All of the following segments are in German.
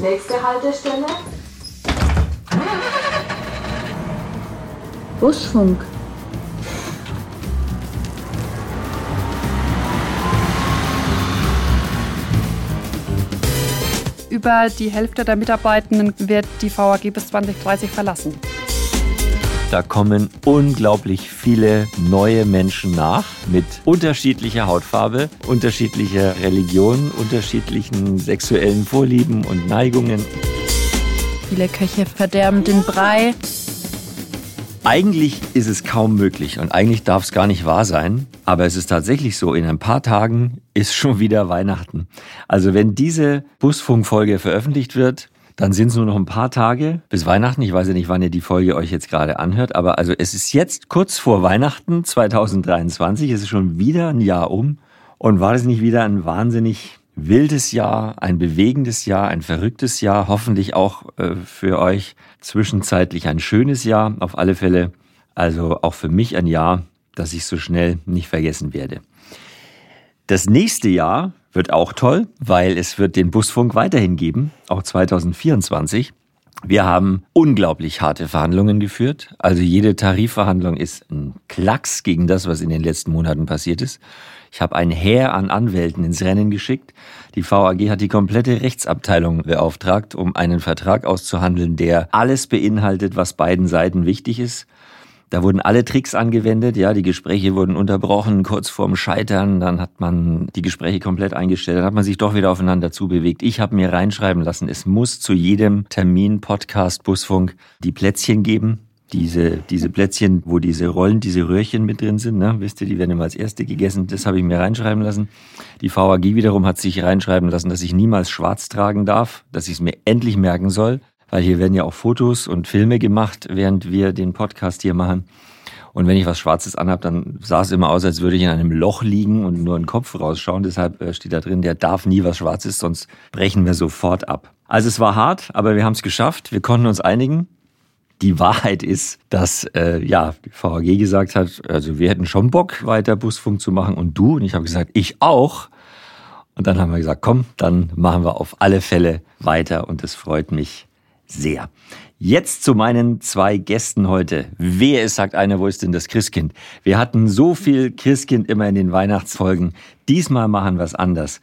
Nächste Haltestelle. Busfunk. Über die Hälfte der Mitarbeitenden wird die VAG bis 2030 verlassen. Da kommen unglaublich viele neue Menschen nach mit unterschiedlicher Hautfarbe, unterschiedlicher Religion, unterschiedlichen sexuellen Vorlieben und Neigungen. Viele Köche verderben den Brei. Eigentlich ist es kaum möglich und eigentlich darf es gar nicht wahr sein, aber es ist tatsächlich so, in ein paar Tagen ist schon wieder Weihnachten. Also wenn diese Busfunkfolge veröffentlicht wird, dann sind es nur noch ein paar Tage bis Weihnachten. Ich weiß ja nicht, wann ihr die Folge euch jetzt gerade anhört, aber also es ist jetzt kurz vor Weihnachten 2023. Es ist schon wieder ein Jahr um. Und war das nicht wieder ein wahnsinnig wildes Jahr, ein bewegendes Jahr, ein verrücktes Jahr, hoffentlich auch äh, für euch zwischenzeitlich ein schönes Jahr, auf alle Fälle. Also auch für mich ein Jahr, das ich so schnell nicht vergessen werde. Das nächste Jahr wird auch toll, weil es wird den Busfunk weiterhin geben, auch 2024. Wir haben unglaublich harte Verhandlungen geführt. Also jede Tarifverhandlung ist ein Klacks gegen das, was in den letzten Monaten passiert ist. Ich habe ein Heer an Anwälten ins Rennen geschickt. Die VAG hat die komplette Rechtsabteilung beauftragt, um einen Vertrag auszuhandeln, der alles beinhaltet, was beiden Seiten wichtig ist. Da wurden alle Tricks angewendet, ja, die Gespräche wurden unterbrochen, kurz vorm Scheitern, dann hat man die Gespräche komplett eingestellt, dann hat man sich doch wieder aufeinander zubewegt. Ich habe mir reinschreiben lassen, es muss zu jedem Termin, Podcast, Busfunk die Plätzchen geben. Diese, diese Plätzchen, wo diese Rollen, diese Röhrchen mit drin sind, ne? wisst ihr, die werden immer als erste gegessen. Das habe ich mir reinschreiben lassen. Die VAG wiederum hat sich reinschreiben lassen, dass ich niemals schwarz tragen darf, dass ich es mir endlich merken soll weil hier werden ja auch Fotos und Filme gemacht, während wir den Podcast hier machen. Und wenn ich was Schwarzes anhab, dann sah es immer aus, als würde ich in einem Loch liegen und nur einen Kopf rausschauen. Deshalb äh, steht da drin, der darf nie was Schwarzes, sonst brechen wir sofort ab. Also es war hart, aber wir haben es geschafft. Wir konnten uns einigen. Die Wahrheit ist, dass äh, ja die VAG gesagt hat, also wir hätten schon Bock, weiter Busfunk zu machen und du. Und ich habe gesagt, ich auch. Und dann haben wir gesagt, komm, dann machen wir auf alle Fälle weiter und es freut mich sehr. Jetzt zu meinen zwei Gästen heute. Wer ist, sagt einer, wo ist denn das Christkind? Wir hatten so viel Christkind immer in den Weihnachtsfolgen. Diesmal machen wir es anders.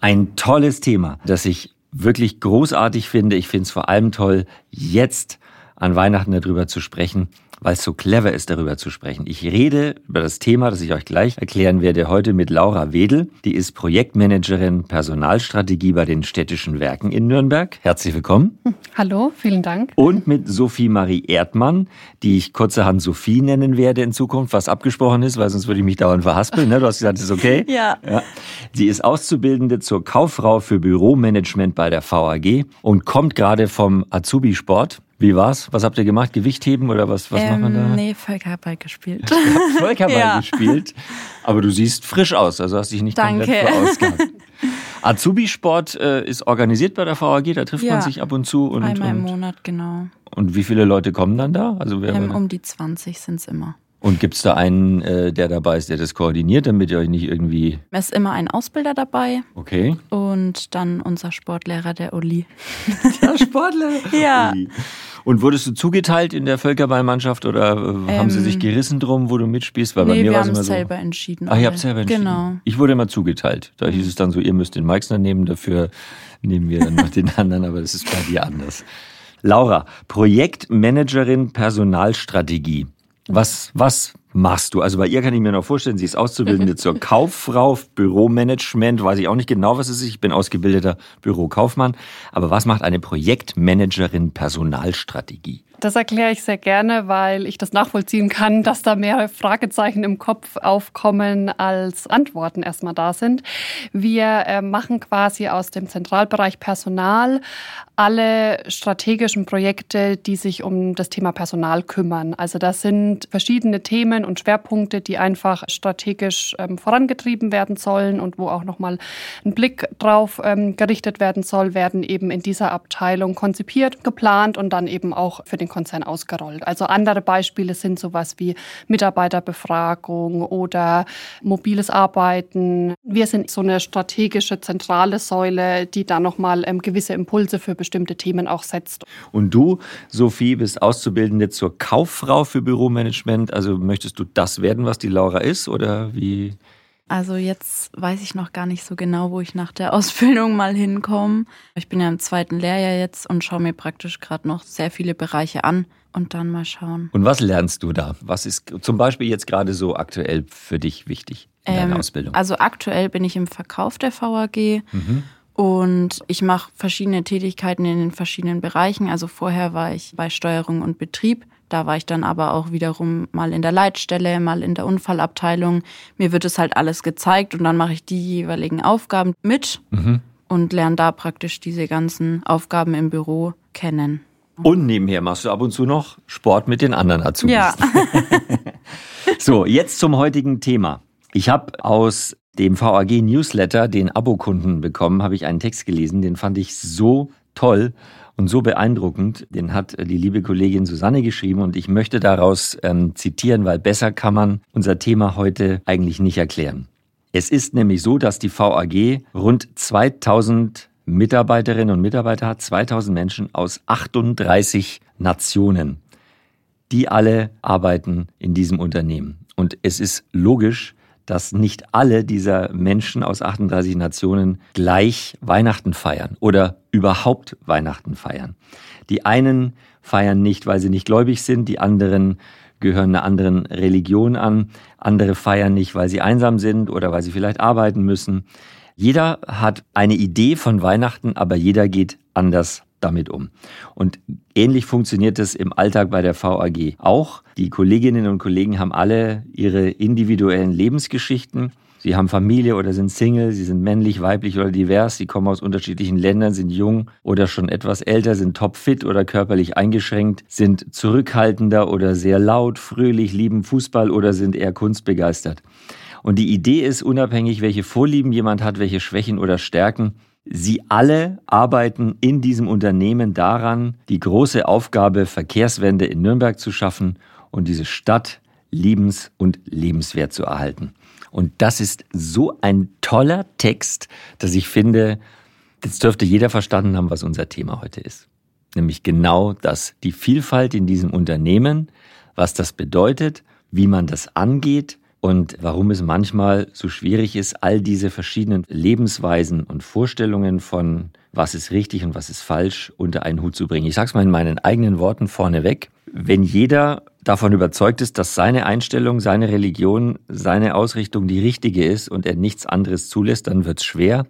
Ein tolles Thema, das ich wirklich großartig finde. Ich finde es vor allem toll, jetzt an Weihnachten darüber zu sprechen weil es so clever ist, darüber zu sprechen. Ich rede über das Thema, das ich euch gleich erklären werde, heute mit Laura Wedel. Die ist Projektmanagerin Personalstrategie bei den städtischen Werken in Nürnberg. Herzlich willkommen. Hallo, vielen Dank. Und mit Sophie Marie Erdmann, die ich kurzerhand Sophie nennen werde in Zukunft, was abgesprochen ist, weil sonst würde ich mich dauernd verhaspeln. Ne? Du hast gesagt, das ist okay. ja. ja. Sie ist Auszubildende zur Kauffrau für Büromanagement bei der VAG und kommt gerade vom Azubi-Sport. Wie war's? Was habt ihr gemacht? Gewichtheben oder was, was ähm, macht man da? Nee, Völkerball gespielt. Völkerball ja. gespielt. Aber du siehst frisch aus, also hast dich nicht Danke. komplett verausgabt. Azubi-Sport äh, ist organisiert bei der VAG, da trifft ja. man sich ab und zu. Und, Einmal und, im Monat, genau. Und wie viele Leute kommen dann da? Also wer ähm, um die 20 sind's immer. Und gibt's da einen, äh, der dabei ist, der das koordiniert, damit ihr euch nicht irgendwie. Es ist immer ein Ausbilder dabei. Okay. Und dann unser Sportlehrer, der Uli. Der Sportlehrer? ja. Uli. Und wurdest du zugeteilt in der Völkerballmannschaft oder äh, haben sie sich gerissen drum, wo du mitspielst? Weil nee, bei mir wir haben es selber entschieden. Ach, ihr habt selber entschieden. Genau. Ich wurde immer zugeteilt. Da hieß es dann so, ihr müsst den Meixner nehmen, dafür nehmen wir dann noch den anderen, aber das ist bei dir anders. Laura, Projektmanagerin Personalstrategie. Was, was machst du? Also bei ihr kann ich mir noch vorstellen, sie ist Auszubildende zur Kauffrau, Büromanagement, weiß ich auch nicht genau, was es ist. Ich bin ausgebildeter Bürokaufmann. Aber was macht eine Projektmanagerin Personalstrategie? Das erkläre ich sehr gerne, weil ich das nachvollziehen kann, dass da mehr Fragezeichen im Kopf aufkommen, als Antworten erstmal da sind. Wir äh, machen quasi aus dem Zentralbereich Personal alle strategischen Projekte, die sich um das Thema Personal kümmern. Also das sind verschiedene Themen und Schwerpunkte, die einfach strategisch ähm, vorangetrieben werden sollen und wo auch nochmal ein Blick drauf ähm, gerichtet werden soll, werden eben in dieser Abteilung konzipiert, geplant und dann eben auch für den Konzern ausgerollt. Also andere Beispiele sind sowas wie Mitarbeiterbefragung oder mobiles Arbeiten. Wir sind so eine strategische zentrale Säule, die da nochmal ähm, gewisse Impulse für bestimmte Themen auch setzt. Und du, Sophie, bist Auszubildende zur Kauffrau für Büromanagement. Also möchtest du das werden, was die Laura ist oder wie? Also jetzt weiß ich noch gar nicht so genau, wo ich nach der Ausbildung mal hinkomme. Ich bin ja im zweiten Lehrjahr jetzt und schaue mir praktisch gerade noch sehr viele Bereiche an und dann mal schauen. Und was lernst du da? Was ist zum Beispiel jetzt gerade so aktuell für dich wichtig in deiner ähm, Ausbildung? Also aktuell bin ich im Verkauf der VAG. Mhm. Und ich mache verschiedene Tätigkeiten in den verschiedenen Bereichen. Also vorher war ich bei Steuerung und Betrieb. Da war ich dann aber auch wiederum mal in der Leitstelle, mal in der Unfallabteilung. Mir wird es halt alles gezeigt und dann mache ich die jeweiligen Aufgaben mit mhm. und lerne da praktisch diese ganzen Aufgaben im Büro kennen. Und nebenher machst du ab und zu noch Sport mit den anderen Azubis. Ja. so, jetzt zum heutigen Thema. Ich habe aus dem VAG Newsletter den Abokunden bekommen, habe ich einen Text gelesen, den fand ich so toll und so beeindruckend. Den hat die liebe Kollegin Susanne geschrieben und ich möchte daraus ähm, zitieren, weil besser kann man unser Thema heute eigentlich nicht erklären. Es ist nämlich so, dass die VAG rund 2000 Mitarbeiterinnen und Mitarbeiter hat, 2000 Menschen aus 38 Nationen. Die alle arbeiten in diesem Unternehmen. Und es ist logisch, dass nicht alle dieser Menschen aus 38 Nationen gleich Weihnachten feiern oder überhaupt Weihnachten feiern. Die einen feiern nicht, weil sie nicht gläubig sind, die anderen gehören einer anderen Religion an, andere feiern nicht, weil sie einsam sind oder weil sie vielleicht arbeiten müssen. Jeder hat eine Idee von Weihnachten, aber jeder geht anders damit um. Und ähnlich funktioniert es im Alltag bei der VAG auch. Die Kolleginnen und Kollegen haben alle ihre individuellen Lebensgeschichten. Sie haben Familie oder sind Single, sie sind männlich, weiblich oder divers, sie kommen aus unterschiedlichen Ländern, sind jung oder schon etwas älter, sind topfit oder körperlich eingeschränkt, sind zurückhaltender oder sehr laut, fröhlich, lieben Fußball oder sind eher kunstbegeistert. Und die Idee ist, unabhängig, welche Vorlieben jemand hat, welche Schwächen oder Stärken, Sie alle arbeiten in diesem Unternehmen daran, die große Aufgabe, Verkehrswende in Nürnberg zu schaffen und diese Stadt liebens- und lebenswert zu erhalten. Und das ist so ein toller Text, dass ich finde, jetzt dürfte jeder verstanden haben, was unser Thema heute ist. Nämlich genau das, die Vielfalt in diesem Unternehmen, was das bedeutet, wie man das angeht und warum es manchmal so schwierig ist, all diese verschiedenen Lebensweisen und Vorstellungen von was ist richtig und was ist falsch unter einen Hut zu bringen. Ich sage es mal in meinen eigenen Worten vorneweg. Wenn jeder davon überzeugt ist, dass seine Einstellung, seine Religion, seine Ausrichtung die richtige ist und er nichts anderes zulässt, dann wird es schwer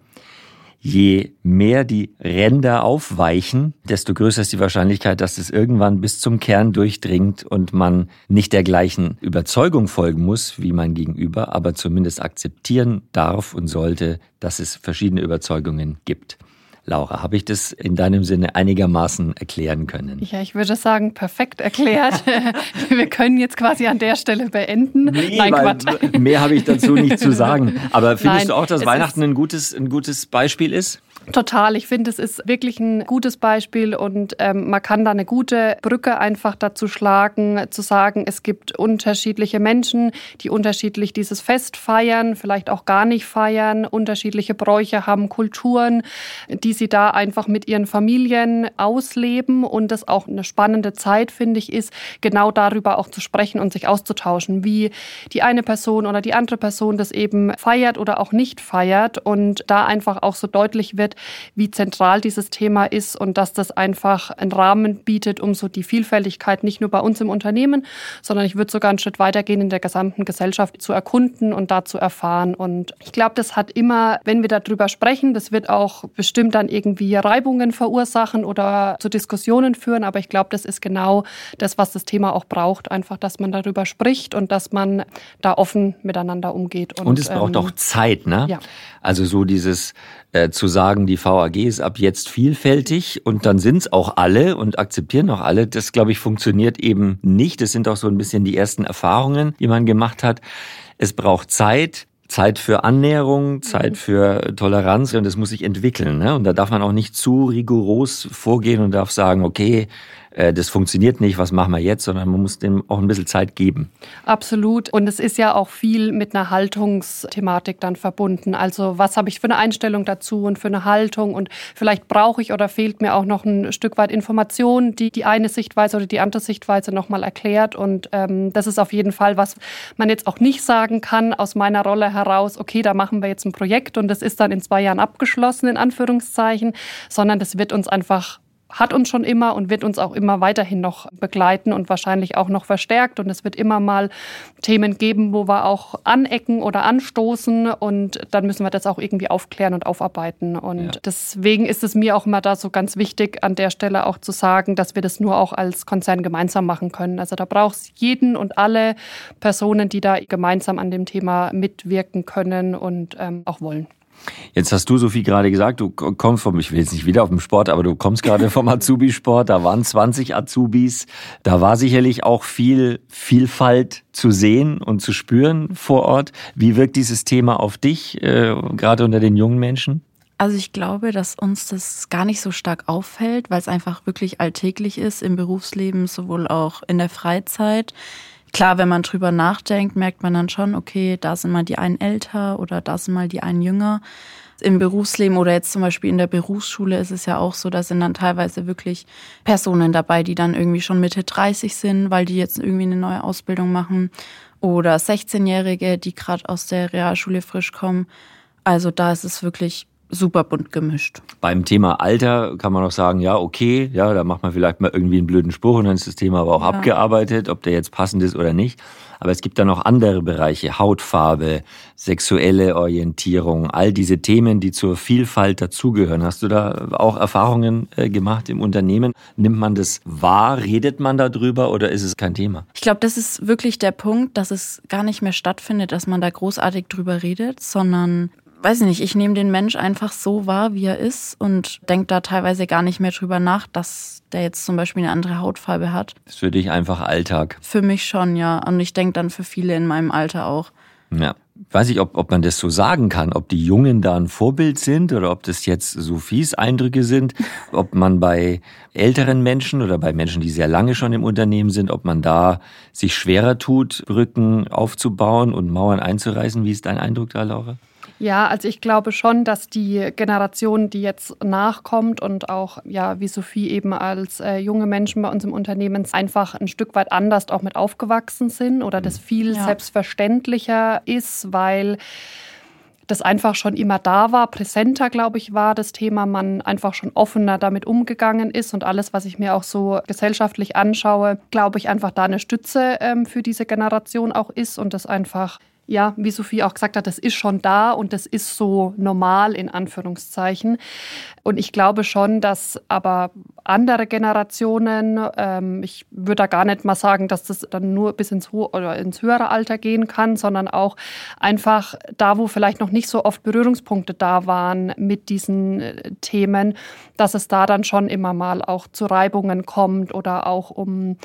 je mehr die Ränder aufweichen, desto größer ist die Wahrscheinlichkeit, dass es irgendwann bis zum Kern durchdringt und man nicht der gleichen Überzeugung folgen muss wie mein Gegenüber, aber zumindest akzeptieren darf und sollte, dass es verschiedene Überzeugungen gibt. Laura, habe ich das in deinem Sinne einigermaßen erklären können? Ja, ich würde sagen, perfekt erklärt. Wir können jetzt quasi an der Stelle beenden. Nee, Nein, Quatsch. Mehr habe ich dazu nicht zu sagen. Aber findest Nein, du auch, dass Weihnachten ein gutes, ein gutes Beispiel ist? Total. Ich finde, es ist wirklich ein gutes Beispiel und ähm, man kann da eine gute Brücke einfach dazu schlagen, zu sagen, es gibt unterschiedliche Menschen, die unterschiedlich dieses Fest feiern, vielleicht auch gar nicht feiern, unterschiedliche Bräuche haben, Kulturen, die sie da einfach mit ihren Familien ausleben und das auch eine spannende Zeit, finde ich, ist, genau darüber auch zu sprechen und sich auszutauschen, wie die eine Person oder die andere Person das eben feiert oder auch nicht feiert und da einfach auch so deutlich wird, wie zentral dieses Thema ist und dass das einfach einen Rahmen bietet, um so die Vielfältigkeit nicht nur bei uns im Unternehmen, sondern ich würde sogar einen Schritt weitergehen in der gesamten Gesellschaft zu erkunden und da zu erfahren. Und ich glaube, das hat immer, wenn wir darüber sprechen, das wird auch bestimmt dann irgendwie Reibungen verursachen oder zu Diskussionen führen. Aber ich glaube, das ist genau das, was das Thema auch braucht. Einfach, dass man darüber spricht und dass man da offen miteinander umgeht. Und, und es braucht ähm, auch Zeit, ne? Ja. Also so dieses äh, zu sagen, die VAG ist ab jetzt vielfältig und dann sind's auch alle und akzeptieren auch alle, das glaube ich funktioniert eben nicht. Das sind auch so ein bisschen die ersten Erfahrungen, die man gemacht hat. Es braucht Zeit, Zeit für Annäherung, Zeit für Toleranz und das muss sich entwickeln. Ne? Und da darf man auch nicht zu rigoros vorgehen und darf sagen, okay, äh, das funktioniert nicht, was machen wir jetzt, sondern man muss dem auch ein bisschen Zeit geben. Absolut. Und es ist ja auch viel mit einer Haltungsthematik dann verbunden. Also was habe ich für eine Einstellung dazu und für eine Haltung und vielleicht brauche ich oder fehlt mir auch noch ein Stück weit Information, die die eine Sichtweise oder die andere Sichtweise nochmal erklärt. Und ähm, das ist auf jeden Fall was man jetzt auch nicht sagen kann aus meiner Rolle heraus, okay, da machen wir jetzt ein Projekt und das ist dann in zwei Jahren abgeschlossen, in Anführungszeichen, sondern das wird uns einfach hat uns schon immer und wird uns auch immer weiterhin noch begleiten und wahrscheinlich auch noch verstärkt. Und es wird immer mal Themen geben, wo wir auch anecken oder anstoßen. Und dann müssen wir das auch irgendwie aufklären und aufarbeiten. Und ja. deswegen ist es mir auch immer da so ganz wichtig, an der Stelle auch zu sagen, dass wir das nur auch als Konzern gemeinsam machen können. Also da braucht es jeden und alle Personen, die da gemeinsam an dem Thema mitwirken können und ähm, auch wollen. Jetzt hast du, Sophie, gerade gesagt, du kommst vom, ich will jetzt nicht wieder auf den Sport, aber du kommst gerade vom Azubi-Sport, da waren 20 Azubis, da war sicherlich auch viel Vielfalt zu sehen und zu spüren vor Ort. Wie wirkt dieses Thema auf dich, äh, gerade unter den jungen Menschen? Also ich glaube, dass uns das gar nicht so stark auffällt, weil es einfach wirklich alltäglich ist im Berufsleben, sowohl auch in der Freizeit. Klar, wenn man drüber nachdenkt, merkt man dann schon, okay, da sind mal die einen älter oder da sind mal die einen jünger. Im Berufsleben oder jetzt zum Beispiel in der Berufsschule ist es ja auch so, da sind dann teilweise wirklich Personen dabei, die dann irgendwie schon Mitte 30 sind, weil die jetzt irgendwie eine neue Ausbildung machen. Oder 16-Jährige, die gerade aus der Realschule frisch kommen. Also da ist es wirklich super bunt gemischt. Beim Thema Alter kann man auch sagen, ja, okay, ja, da macht man vielleicht mal irgendwie einen blöden Spruch und dann ist das Thema aber auch ja. abgearbeitet, ob der jetzt passend ist oder nicht. Aber es gibt da noch andere Bereiche, Hautfarbe, sexuelle Orientierung, all diese Themen, die zur Vielfalt dazugehören. Hast du da auch Erfahrungen äh, gemacht im Unternehmen? Nimmt man das wahr? Redet man darüber oder ist es kein Thema? Ich glaube, das ist wirklich der Punkt, dass es gar nicht mehr stattfindet, dass man da großartig drüber redet, sondern weiß ich nicht, ich nehme den Mensch einfach so wahr, wie er ist und denke da teilweise gar nicht mehr drüber nach, dass der jetzt zum Beispiel eine andere Hautfarbe hat. Das ist für dich einfach Alltag. Für mich schon, ja. Und ich denke dann für viele in meinem Alter auch. Ja. Weiß ich, ob, ob man das so sagen kann, ob die Jungen da ein Vorbild sind oder ob das jetzt Sophies Eindrücke sind, ob man bei älteren Menschen oder bei Menschen, die sehr lange schon im Unternehmen sind, ob man da sich schwerer tut, Brücken aufzubauen und Mauern einzureißen. Wie ist dein Eindruck da, Laura? Ja, also ich glaube schon, dass die Generation, die jetzt nachkommt und auch, ja, wie Sophie eben als äh, junge Menschen bei uns im Unternehmen einfach ein Stück weit anders auch mit aufgewachsen sind oder das viel ja. selbstverständlicher ist, weil das einfach schon immer da war, präsenter, glaube ich, war das Thema, man einfach schon offener damit umgegangen ist und alles, was ich mir auch so gesellschaftlich anschaue, glaube ich, einfach da eine Stütze ähm, für diese Generation auch ist und das einfach ja, wie Sophie auch gesagt hat, das ist schon da und das ist so normal in Anführungszeichen. Und ich glaube schon, dass aber andere Generationen, ähm, ich würde da gar nicht mal sagen, dass das dann nur bis ins, Ho oder ins höhere Alter gehen kann, sondern auch einfach da, wo vielleicht noch nicht so oft Berührungspunkte da waren mit diesen äh, Themen, dass es da dann schon immer mal auch zu Reibungen kommt oder auch um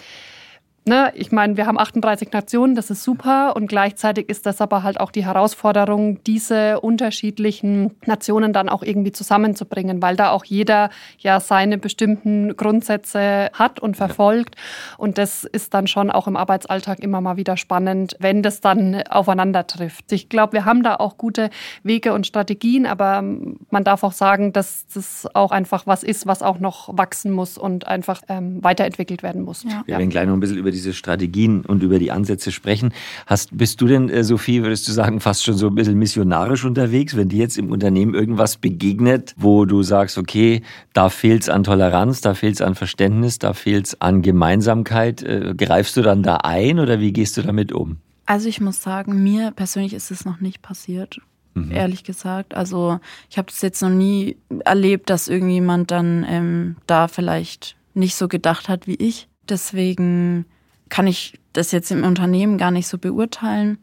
ne, ich meine, wir haben 38 Nationen, das ist super und gleichzeitig ist das aber halt auch die Herausforderung, diese unterschiedlichen Nationen dann auch irgendwie zusammenzubringen, weil da auch jeder ja seine bestimmten Grundsätze hat und verfolgt und das ist dann schon auch im Arbeitsalltag immer mal wieder spannend, wenn das dann aufeinander trifft. Ich glaube, wir haben da auch gute Wege und Strategien, aber man darf auch sagen, dass das auch einfach was ist, was auch noch wachsen muss und einfach ähm, weiterentwickelt werden muss. Ja. Wir werden gleich noch ein bisschen über diese Strategien und über die Ansätze sprechen. Hast, bist du denn, äh, Sophie, würdest du sagen, fast schon so ein bisschen missionarisch unterwegs, wenn dir jetzt im Unternehmen irgendwas begegnet, wo du sagst, okay, da fehlt es an Toleranz, da fehlt es an Verständnis, da fehlt es an Gemeinsamkeit. Äh, greifst du dann da ein oder wie gehst du damit um? Also ich muss sagen, mir persönlich ist es noch nicht passiert. Mhm. Ehrlich gesagt. Also ich habe das jetzt noch nie erlebt, dass irgendjemand dann ähm, da vielleicht nicht so gedacht hat wie ich. Deswegen kann ich das jetzt im Unternehmen gar nicht so beurteilen.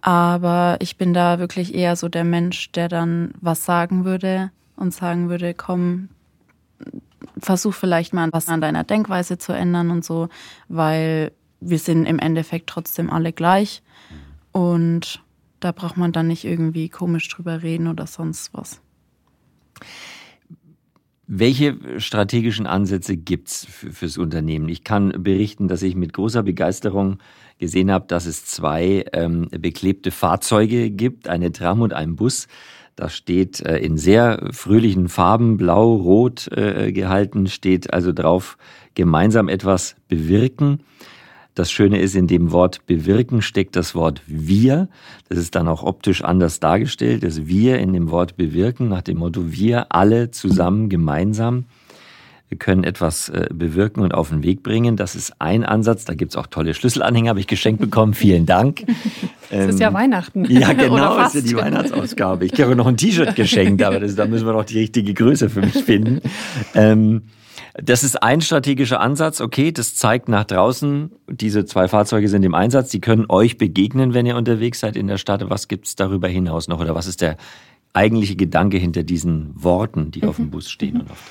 Aber ich bin da wirklich eher so der Mensch, der dann was sagen würde und sagen würde, komm, versuch vielleicht mal was an deiner Denkweise zu ändern und so, weil wir sind im Endeffekt trotzdem alle gleich. Und da braucht man dann nicht irgendwie komisch drüber reden oder sonst was. Welche strategischen Ansätze gibt's für, fürs Unternehmen? Ich kann berichten, dass ich mit großer Begeisterung gesehen habe, dass es zwei ähm, beklebte Fahrzeuge gibt, eine Tram und ein Bus. Das steht äh, in sehr fröhlichen Farben, blau, rot äh, gehalten, steht also drauf, gemeinsam etwas bewirken. Das Schöne ist, in dem Wort bewirken steckt das Wort wir. Das ist dann auch optisch anders dargestellt. Das wir in dem Wort bewirken nach dem Motto wir alle zusammen gemeinsam. Können etwas äh, bewirken und auf den Weg bringen. Das ist ein Ansatz. Da gibt's auch tolle Schlüsselanhänger, habe ich geschenkt bekommen. Vielen Dank. Es ist ja ähm, Weihnachten. Ja, genau, es ist ja die Weihnachtsausgabe. Ich habe noch ein T-Shirt geschenkt, aber das, da müssen wir noch die richtige Größe für mich finden. Das ist ein strategischer Ansatz. Okay, das zeigt nach draußen, diese zwei Fahrzeuge sind im Einsatz. Die können euch begegnen, wenn ihr unterwegs seid in der Stadt. Was gibt's darüber hinaus noch? Oder was ist der eigentliche Gedanke hinter diesen Worten, die mhm. auf dem Bus stehen? Und auf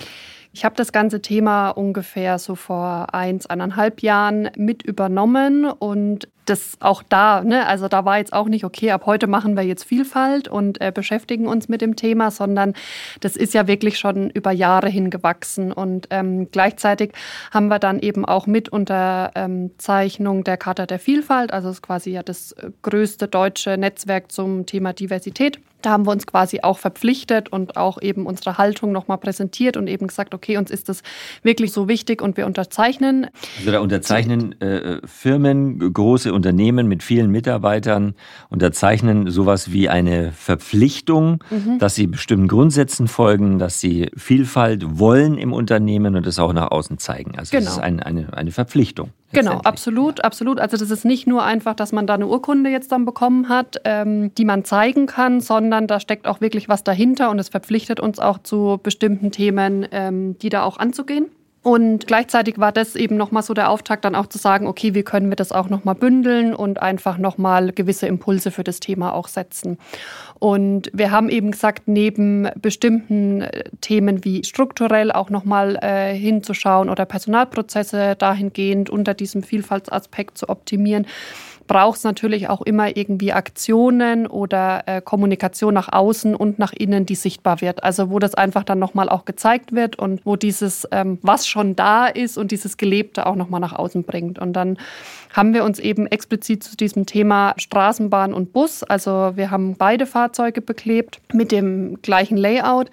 ich habe das ganze Thema ungefähr so vor eins, eineinhalb Jahren mit übernommen und das auch da, ne, also da war jetzt auch nicht, okay, ab heute machen wir jetzt Vielfalt und äh, beschäftigen uns mit dem Thema, sondern das ist ja wirklich schon über Jahre hingewachsen. Und ähm, gleichzeitig haben wir dann eben auch mit Unterzeichnung ähm, der Charta der Vielfalt, also ist quasi ja das äh, größte deutsche Netzwerk zum Thema Diversität, da haben wir uns quasi auch verpflichtet und auch eben unsere Haltung nochmal präsentiert und eben gesagt, okay, uns ist das wirklich so wichtig und wir unterzeichnen. Also da unterzeichnen äh, Firmen, große Unternehmen mit vielen Mitarbeitern, unterzeichnen sowas wie eine Verpflichtung, mhm. dass sie bestimmten Grundsätzen folgen, dass sie Vielfalt wollen im Unternehmen und das auch nach außen zeigen. Also genau. das ist ein, eine, eine Verpflichtung. Genau, absolut, absolut. Also das ist nicht nur einfach, dass man da eine Urkunde jetzt dann bekommen hat, ähm, die man zeigen kann, sondern da steckt auch wirklich was dahinter und es verpflichtet uns auch zu bestimmten Themen, ähm, die da auch anzugehen. Und gleichzeitig war das eben nochmal so der Auftakt, dann auch zu sagen, okay, wie können wir das auch nochmal bündeln und einfach nochmal gewisse Impulse für das Thema auch setzen. Und wir haben eben gesagt, neben bestimmten äh, Themen wie strukturell auch nochmal äh, hinzuschauen oder Personalprozesse dahingehend unter diesem Vielfaltsaspekt zu optimieren, braucht es natürlich auch immer irgendwie Aktionen oder äh, Kommunikation nach außen und nach innen, die sichtbar wird. Also wo das einfach dann nochmal auch gezeigt wird und wo dieses, ähm, was schon da ist und dieses Gelebte auch nochmal nach außen bringt. Und dann haben wir uns eben explizit zu diesem Thema Straßenbahn und Bus, also wir haben beide Fahrzeuge beklebt mit dem gleichen Layout,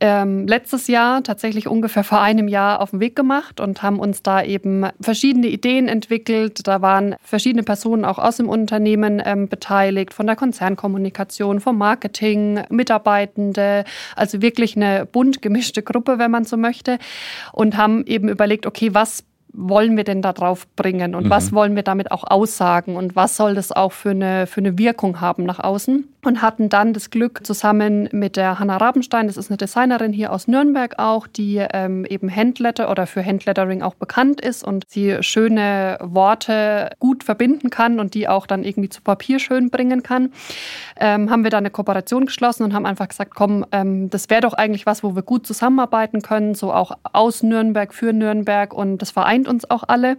ähm, letztes Jahr, tatsächlich ungefähr vor einem Jahr, auf den Weg gemacht und haben uns da eben verschiedene Ideen entwickelt. Da waren verschiedene Personen auch aus dem Unternehmen ähm, beteiligt, von der Konzernkommunikation, vom Marketing, Mitarbeitende, also wirklich eine bunt gemischte Gruppe, wenn man so möchte, und haben eben überlegt, okay, was wollen wir denn da drauf bringen und mhm. was wollen wir damit auch aussagen und was soll das auch für eine, für eine Wirkung haben nach außen? Und hatten dann das Glück, zusammen mit der Hanna Rabenstein, das ist eine Designerin hier aus Nürnberg auch, die ähm, eben Handletter oder für Handlettering auch bekannt ist und sie schöne Worte gut verbinden kann und die auch dann irgendwie zu Papier schön bringen kann, ähm, haben wir da eine Kooperation geschlossen und haben einfach gesagt, komm, ähm, das wäre doch eigentlich was, wo wir gut zusammenarbeiten können, so auch aus Nürnberg für Nürnberg und das vereint uns auch alle.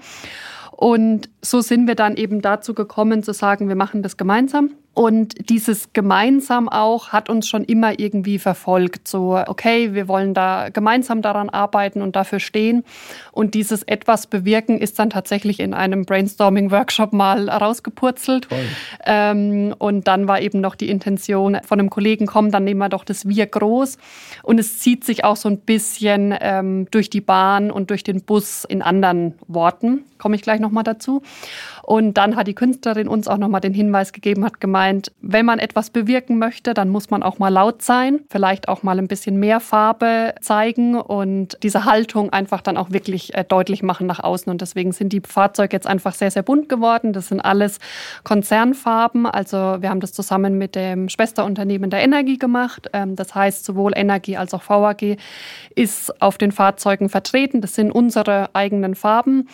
Und so sind wir dann eben dazu gekommen zu sagen, wir machen das gemeinsam. Und dieses gemeinsam auch hat uns schon immer irgendwie verfolgt. So, okay, wir wollen da gemeinsam daran arbeiten und dafür stehen. Und dieses etwas bewirken ist dann tatsächlich in einem Brainstorming-Workshop mal rausgepurzelt. Ähm, und dann war eben noch die Intention von einem Kollegen, komm, dann nehmen wir doch das Wir groß. Und es zieht sich auch so ein bisschen ähm, durch die Bahn und durch den Bus in anderen Worten. Komme ich gleich nochmal dazu. Und dann hat die Künstlerin uns auch nochmal den Hinweis gegeben, hat gemeint, wenn man etwas bewirken möchte, dann muss man auch mal laut sein, vielleicht auch mal ein bisschen mehr Farbe zeigen und diese Haltung einfach dann auch wirklich äh, deutlich machen nach außen. Und deswegen sind die Fahrzeuge jetzt einfach sehr, sehr bunt geworden. Das sind alles Konzernfarben. Also wir haben das zusammen mit dem Schwesterunternehmen der Energie gemacht. Ähm, das heißt, sowohl Energie als auch VAG ist auf den Fahrzeugen vertreten. Das sind unsere eigenen Farben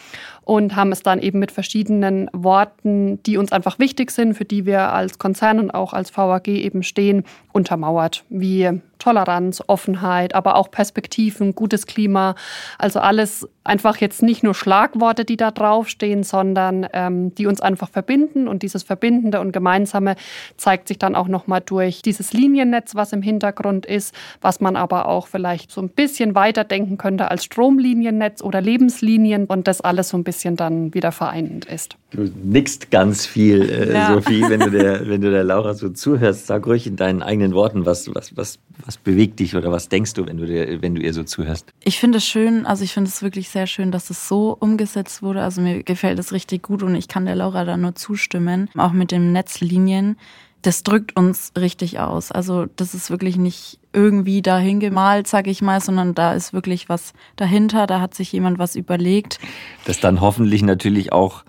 und haben es dann eben mit verschiedenen Worten, die uns einfach wichtig sind, für die wir als Konzern und auch als VAG eben stehen, untermauert, wie Toleranz, Offenheit, aber auch Perspektiven, gutes Klima. Also alles einfach jetzt nicht nur Schlagworte, die da draufstehen, sondern ähm, die uns einfach verbinden. Und dieses Verbindende und Gemeinsame zeigt sich dann auch nochmal durch dieses Liniennetz, was im Hintergrund ist, was man aber auch vielleicht so ein bisschen weiter denken könnte als Stromliniennetz oder Lebenslinien und das alles so ein bisschen dann wieder vereinend ist. Du nickst ganz viel, äh, ja. Sophie, wenn du, der, wenn du der Laura so zuhörst. Sag ruhig in deinen eigenen Worten, was, was, was, was bewegt dich oder was denkst du, wenn du, der, wenn du ihr so zuhörst? Ich finde es schön, also ich finde es wirklich sehr schön, dass es so umgesetzt wurde. Also mir gefällt es richtig gut und ich kann der Laura da nur zustimmen. Auch mit den Netzlinien. Das drückt uns richtig aus. Also das ist wirklich nicht irgendwie dahin gemalt, sag ich mal, sondern da ist wirklich was dahinter. Da hat sich jemand was überlegt. Das dann hoffentlich natürlich auch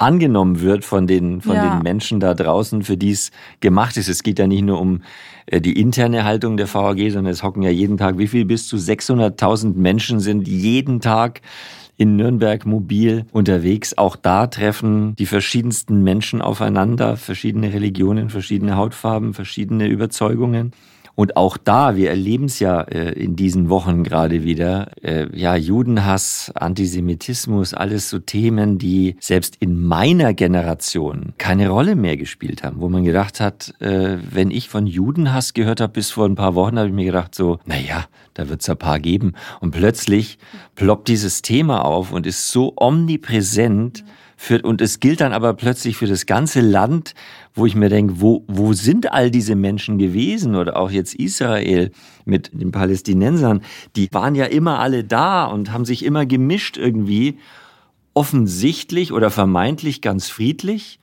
angenommen wird von den, von ja. den Menschen da draußen, für die es gemacht ist. Es geht ja nicht nur um äh, die interne Haltung der VAG, sondern es hocken ja jeden Tag, wie viel bis zu 600.000 Menschen sind jeden Tag in Nürnberg mobil unterwegs. Auch da treffen die verschiedensten Menschen aufeinander, verschiedene Religionen, verschiedene Hautfarben, verschiedene Überzeugungen. Und auch da, wir erleben es ja äh, in diesen Wochen gerade wieder, äh, ja, Judenhass, Antisemitismus, alles so Themen, die selbst in meiner Generation keine Rolle mehr gespielt haben, wo man gedacht hat, äh, wenn ich von Judenhass gehört habe bis vor ein paar Wochen, habe ich mir gedacht so, naja, da wird es ein paar geben. Und plötzlich ploppt dieses Thema auf und ist so omnipräsent. Für, und es gilt dann aber plötzlich für das ganze Land, wo ich mir denke, wo, wo sind all diese Menschen gewesen oder auch jetzt Israel mit den Palästinensern, die waren ja immer alle da und haben sich immer gemischt irgendwie, offensichtlich oder vermeintlich ganz friedlich.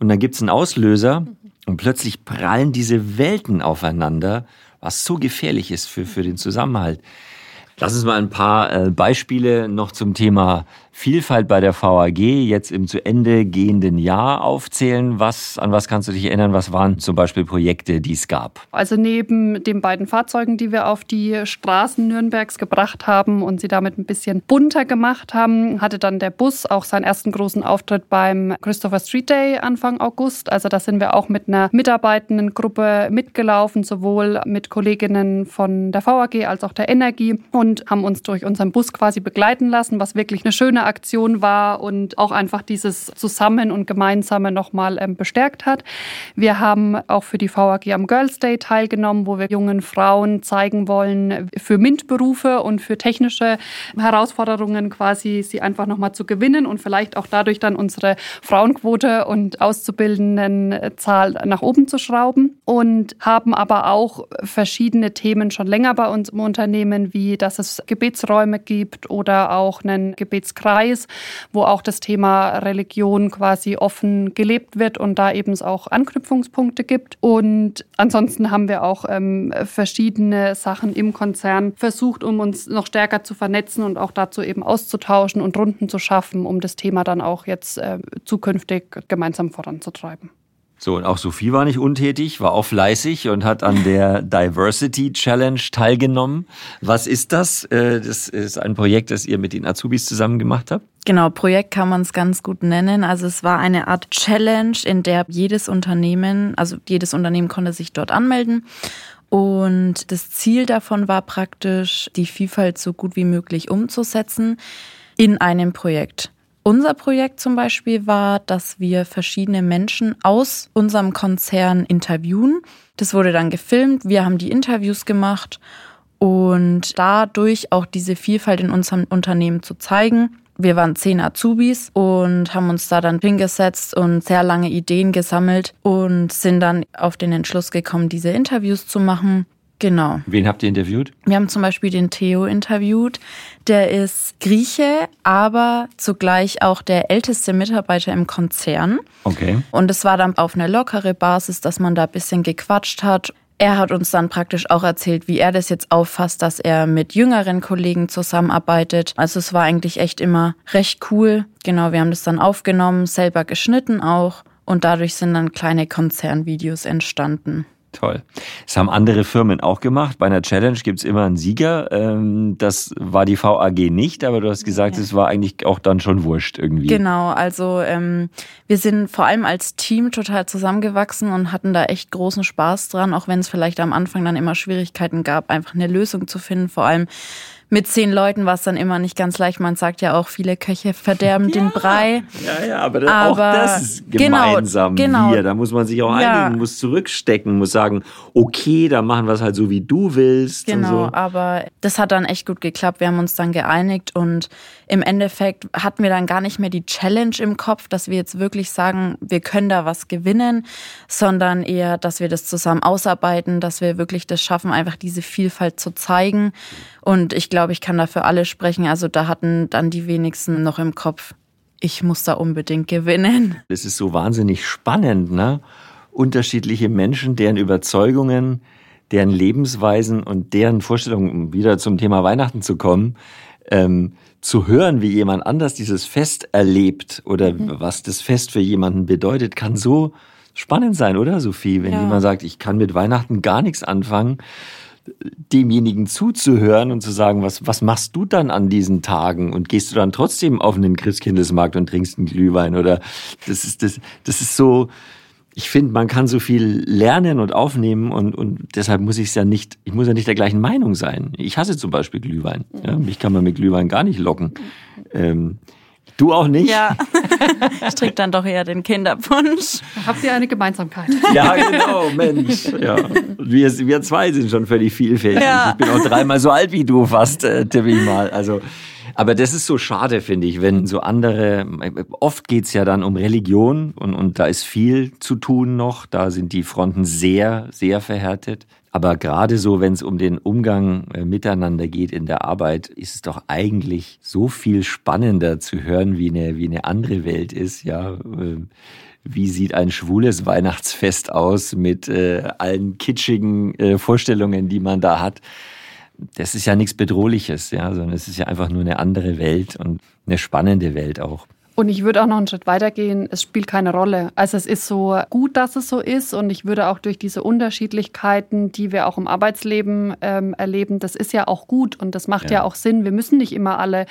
Und dann gibt's einen Auslöser und plötzlich prallen diese Welten aufeinander, was so gefährlich ist für, für den Zusammenhalt. Lass uns mal ein paar äh, Beispiele noch zum Thema Vielfalt bei der VAG jetzt im zu Ende gehenden Jahr aufzählen. Was, an was kannst du dich erinnern? Was waren zum Beispiel Projekte, die es gab? Also neben den beiden Fahrzeugen, die wir auf die Straßen Nürnbergs gebracht haben und sie damit ein bisschen bunter gemacht haben, hatte dann der Bus auch seinen ersten großen Auftritt beim Christopher Street Day Anfang August. Also da sind wir auch mit einer mitarbeitenden Gruppe mitgelaufen, sowohl mit Kolleginnen von der VAG als auch der Energie und haben uns durch unseren Bus quasi begleiten lassen, was wirklich eine schöne Aktion war und auch einfach dieses Zusammen und Gemeinsame nochmal ähm, bestärkt hat. Wir haben auch für die VAG am Girls Day teilgenommen, wo wir jungen Frauen zeigen wollen, für MINT-Berufe und für technische Herausforderungen quasi sie einfach nochmal zu gewinnen und vielleicht auch dadurch dann unsere Frauenquote und Auszubildendenzahl nach oben zu schrauben und haben aber auch verschiedene Themen schon länger bei uns im Unternehmen, wie dass es Gebetsräume gibt oder auch einen Gebetskreis Kreis, wo auch das Thema Religion quasi offen gelebt wird und da eben es auch Anknüpfungspunkte gibt. Und ansonsten haben wir auch ähm, verschiedene Sachen im Konzern versucht, um uns noch stärker zu vernetzen und auch dazu eben auszutauschen und Runden zu schaffen, um das Thema dann auch jetzt äh, zukünftig gemeinsam voranzutreiben. So, und auch Sophie war nicht untätig, war auch fleißig und hat an der Diversity Challenge teilgenommen. Was ist das? Äh, das ist ein Projekt, das ihr mit den Azubis zusammen gemacht habt? Genau, Projekt kann man es ganz gut nennen. Also es war eine Art Challenge, in der jedes Unternehmen, also jedes Unternehmen konnte sich dort anmelden. Und das Ziel davon war praktisch, die Vielfalt so gut wie möglich umzusetzen in einem Projekt. Unser Projekt zum Beispiel war, dass wir verschiedene Menschen aus unserem Konzern interviewen. Das wurde dann gefilmt, wir haben die Interviews gemacht und dadurch auch diese Vielfalt in unserem Unternehmen zu zeigen. Wir waren zehn Azubis und haben uns da dann hingesetzt und sehr lange Ideen gesammelt und sind dann auf den Entschluss gekommen, diese Interviews zu machen. Genau. Wen habt ihr interviewt? Wir haben zum Beispiel den Theo interviewt. Der ist Grieche, aber zugleich auch der älteste Mitarbeiter im Konzern. Okay. Und es war dann auf eine lockere Basis, dass man da ein bisschen gequatscht hat. Er hat uns dann praktisch auch erzählt, wie er das jetzt auffasst, dass er mit jüngeren Kollegen zusammenarbeitet. Also es war eigentlich echt immer recht cool. Genau, wir haben das dann aufgenommen, selber geschnitten auch. Und dadurch sind dann kleine Konzernvideos entstanden. Toll. Das haben andere Firmen auch gemacht. Bei einer Challenge gibt es immer einen Sieger. Ähm, das war die VAG nicht, aber du hast gesagt, es war eigentlich auch dann schon wurscht irgendwie. Genau, also ähm, wir sind vor allem als Team total zusammengewachsen und hatten da echt großen Spaß dran, auch wenn es vielleicht am Anfang dann immer Schwierigkeiten gab, einfach eine Lösung zu finden. Vor allem mit zehn Leuten war es dann immer nicht ganz leicht. Man sagt ja auch, viele Köche verderben ja, den Brei. Ja, ja, aber, das, aber auch das ist genau, gemeinsam genau, hier. Da muss man sich auch ja. einigen, muss zurückstecken, muss sagen, okay, dann machen wir es halt so, wie du willst. Genau, so. aber das hat dann echt gut geklappt. Wir haben uns dann geeinigt und im Endeffekt hatten wir dann gar nicht mehr die Challenge im Kopf, dass wir jetzt wirklich sagen, wir können da was gewinnen, sondern eher, dass wir das zusammen ausarbeiten, dass wir wirklich das schaffen, einfach diese Vielfalt zu zeigen. Und ich glaube, ich kann da für alle sprechen. Also da hatten dann die wenigsten noch im Kopf, ich muss da unbedingt gewinnen. Es ist so wahnsinnig spannend, ne? Unterschiedliche Menschen, deren Überzeugungen, deren Lebensweisen und deren Vorstellungen, um wieder zum Thema Weihnachten zu kommen, ähm, zu hören, wie jemand anders dieses Fest erlebt oder mhm. was das Fest für jemanden bedeutet, kann so spannend sein, oder Sophie? Wenn ja. jemand sagt, ich kann mit Weihnachten gar nichts anfangen, demjenigen zuzuhören und zu sagen, was, was machst du dann an diesen Tagen und gehst du dann trotzdem auf einen Christkindlesmarkt und trinkst einen Glühwein oder das ist, das, das ist so, ich finde, man kann so viel lernen und aufnehmen und, und deshalb muss ich es ja nicht, ich muss ja nicht der gleichen Meinung sein. Ich hasse zum Beispiel Glühwein. Ja, mich kann man mit Glühwein gar nicht locken. Ähm, Du auch nicht? Ja. Ich trinke dann doch eher den Kinderpunsch. Habt ihr eine Gemeinsamkeit? Ja, genau, Mensch. Ja. Wir, wir zwei sind schon völlig vielfältig. Ja. Ich bin auch dreimal so alt wie du fast, äh, tippe ich mal. Also aber das ist so schade, finde ich, wenn so andere, oft geht's ja dann um Religion und, und da ist viel zu tun noch. Da sind die Fronten sehr, sehr verhärtet. Aber gerade so, wenn es um den Umgang äh, miteinander geht in der Arbeit, ist es doch eigentlich so viel spannender zu hören, wie eine, wie eine andere Welt ist, ja. Äh, wie sieht ein schwules Weihnachtsfest aus mit äh, allen kitschigen äh, Vorstellungen, die man da hat das ist ja nichts Bedrohliches, ja, sondern es ist ja einfach nur eine andere Welt und eine spannende Welt auch. Und ich würde auch noch einen Schritt weiter gehen. Es spielt keine Rolle. Also es ist so gut, dass es so ist. Und ich würde auch durch diese Unterschiedlichkeiten, die wir auch im Arbeitsleben ähm, erleben, das ist ja auch gut und das macht ja. ja. auch Sinn. Wir müssen nicht immer alle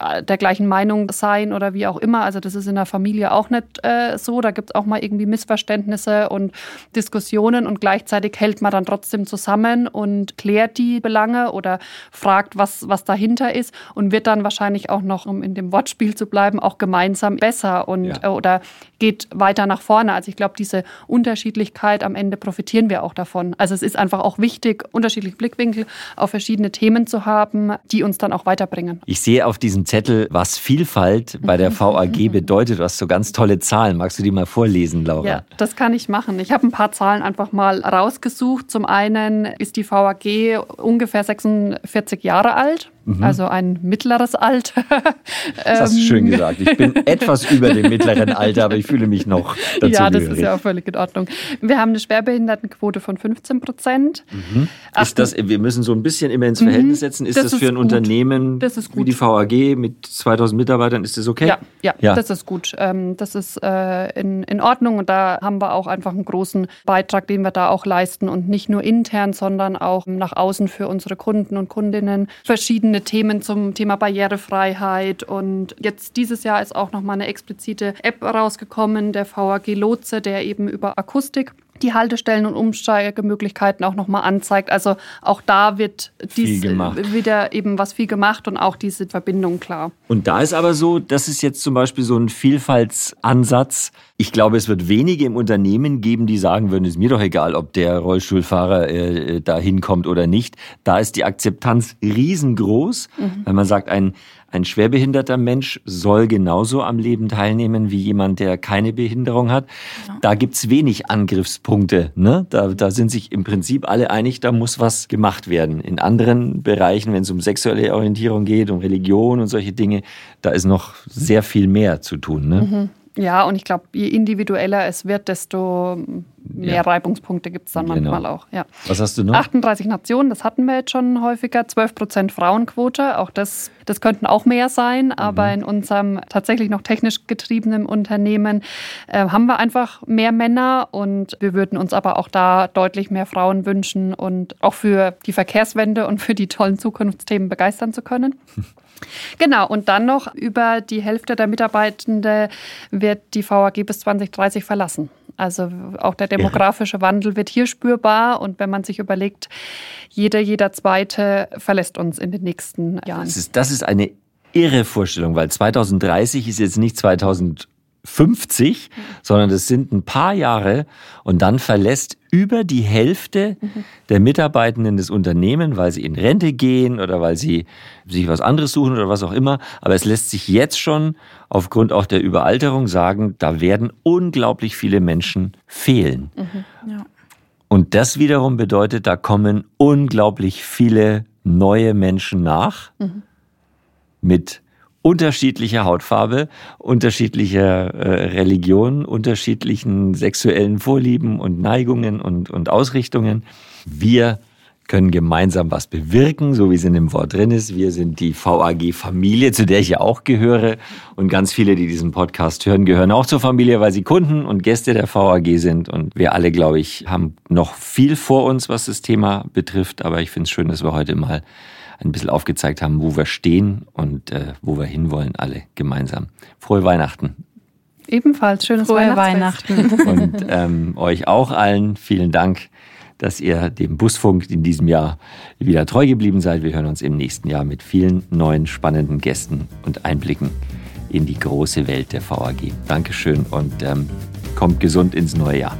äh, der gleichen Meinung sein oder wie auch immer. Also das ist in der Familie auch nicht äh, so. Da gibt es auch mal irgendwie Missverständnisse und Diskussionen und gleichzeitig hält man dann trotzdem zusammen und klärt die Belange oder fragt, was, was dahinter ist und wird dann wahrscheinlich auch noch, um in dem Wortspiel zu bleiben, auch gemeinsam gemeinsam besser und ja. Äh, oder geht weiter nach vorne. Also ich glaube, diese Unterschiedlichkeit am Ende profitieren wir auch davon. Also es ist einfach auch wichtig, unterschiedliche Blickwinkel auf verschiedene Themen zu haben, die uns dann auch weiterbringen. Ich sehe auf diesem Zettel, was Vielfalt bei der VAG bedeutet. Du hast so ganz tolle Zahlen. Magst du die mal vorlesen, Laura? Ja, das kann ich machen. Ich habe ein paar Zahlen einfach mal rausgesucht. Zum einen ist die VAG ungefähr 46 Jahre alt. Mhm. Also ein mittleres Alter. Das hast du schön ähm, gesagt. Ich bin etwas über dem mittleren Alter, aber ich fühle mich noch dazu Ja, das ist ja auch völlig in Ordnung. Wir haben eine Schwerbehindertenquote von 15 Prozent. Mhm. Ist das, wir müssen so ein bisschen immer ins Verhältnis mhm. setzen. Ist das, das für ein gut. Unternehmen wie die VAG mit 2000 Mitarbeitern, ist das okay? Ja, ja, ja. das ist gut. Ähm, das ist äh, in, in Ordnung und da haben wir auch einfach einen großen Beitrag, den wir da auch leisten und nicht nur intern, sondern auch nach außen für unsere Kunden und Kundinnen verschiedene Themen zum Thema Barrierefreiheit. Und jetzt dieses Jahr ist auch nochmal eine explizite App rausgekommen, der VAG Lotse, der eben über Akustik die Haltestellen und Umsteigemöglichkeiten auch nochmal anzeigt. Also auch da wird dies wieder eben was viel gemacht und auch diese Verbindung klar. Und da ist aber so, das ist jetzt zum Beispiel so ein Vielfaltsansatz. Ich glaube, es wird wenige im Unternehmen geben, die sagen würden, es ist mir doch egal, ob der Rollstuhlfahrer äh, da hinkommt oder nicht. Da ist die Akzeptanz riesengroß, mhm. weil man sagt, ein ein schwerbehinderter Mensch soll genauso am Leben teilnehmen wie jemand, der keine Behinderung hat. Ja. Da gibt's wenig Angriffspunkte. Ne? Da, da sind sich im Prinzip alle einig, da muss was gemacht werden. In anderen Bereichen, wenn es um sexuelle Orientierung geht, um Religion und solche Dinge, da ist noch sehr viel mehr zu tun. Ne? Mhm. Ja, und ich glaube, je individueller es wird, desto mehr ja. Reibungspunkte gibt es dann genau. manchmal auch. Ja. Was hast du noch? 38 Nationen, das hatten wir jetzt schon häufiger. 12 Prozent Frauenquote, auch das, das könnten auch mehr sein. Mhm. Aber in unserem tatsächlich noch technisch getriebenen Unternehmen äh, haben wir einfach mehr Männer und wir würden uns aber auch da deutlich mehr Frauen wünschen und auch für die Verkehrswende und für die tollen Zukunftsthemen begeistern zu können. Genau, und dann noch über die Hälfte der Mitarbeitenden wird die VAG bis 2030 verlassen. Also auch der demografische Wandel wird hier spürbar. Und wenn man sich überlegt, jeder, jeder Zweite verlässt uns in den nächsten Jahren. Das ist, das ist eine irre Vorstellung, weil 2030 ist jetzt nicht 2000 50, mhm. sondern das sind ein paar Jahre und dann verlässt über die Hälfte mhm. der Mitarbeitenden des Unternehmens, weil sie in Rente gehen oder weil sie sich was anderes suchen oder was auch immer. Aber es lässt sich jetzt schon aufgrund auch der Überalterung sagen, da werden unglaublich viele Menschen fehlen. Mhm. Ja. Und das wiederum bedeutet, da kommen unglaublich viele neue Menschen nach mhm. mit unterschiedlicher Hautfarbe, unterschiedlicher äh, Religion, unterschiedlichen sexuellen Vorlieben und Neigungen und, und Ausrichtungen. Wir können gemeinsam was bewirken, so wie es in dem Wort drin ist. Wir sind die VAG-Familie, zu der ich ja auch gehöre. Und ganz viele, die diesen Podcast hören, gehören auch zur Familie, weil sie Kunden und Gäste der VAG sind. Und wir alle, glaube ich, haben noch viel vor uns, was das Thema betrifft. Aber ich finde es schön, dass wir heute mal ein bisschen aufgezeigt haben, wo wir stehen und äh, wo wir hinwollen, alle gemeinsam. Frohe Weihnachten. Ebenfalls schönes Frohe Weihnachten. Und ähm, euch auch allen vielen Dank, dass ihr dem Busfunk in diesem Jahr wieder treu geblieben seid. Wir hören uns im nächsten Jahr mit vielen neuen spannenden Gästen und Einblicken in die große Welt der VAG. Dankeschön und ähm, kommt gesund ins neue Jahr.